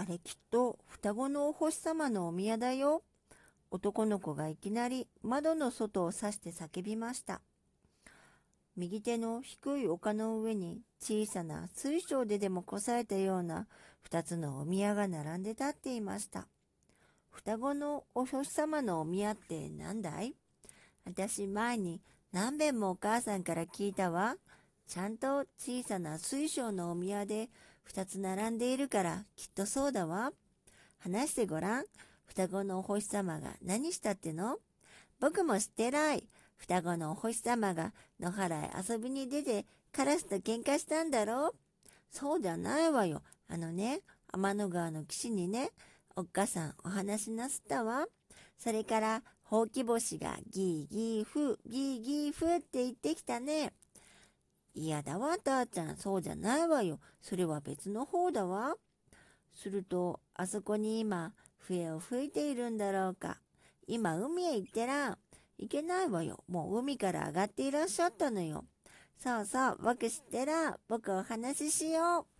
あれきっと双子のお星様のお宮だよ。男の子がいきなり窓の外を指して叫びました。右手の低い丘の上に小さな水晶ででもこさえたような二つのお宮が並んで立っていました。双子のお星様のお宮って何だい？私前に何べんもお母さんから聞いたわ。ちゃんと小さな水晶のお宮で二つ並んでいるからきっとそうだわ。話してごらん。双子のお星様が何したっての？僕も知ってない。双子のお星様が野原へ遊びに出てカラスと喧嘩したんだろ？うそうじゃないわよ。あのね、天の川の岸にね、おっかさんお話なすったわ。それから、ほうき星がギーギーフー、ギーギーフーって言ってきたね。嫌だわ、たーちゃん。そうじゃないわよ。それは別の方だわ。すると、あそこに今、笛を吹いているんだろうか。今、海へ行ってら。いけないわよ。もう海から上がっていらっしゃったのよ。そうそう、僕知ってら。僕お話ししよう。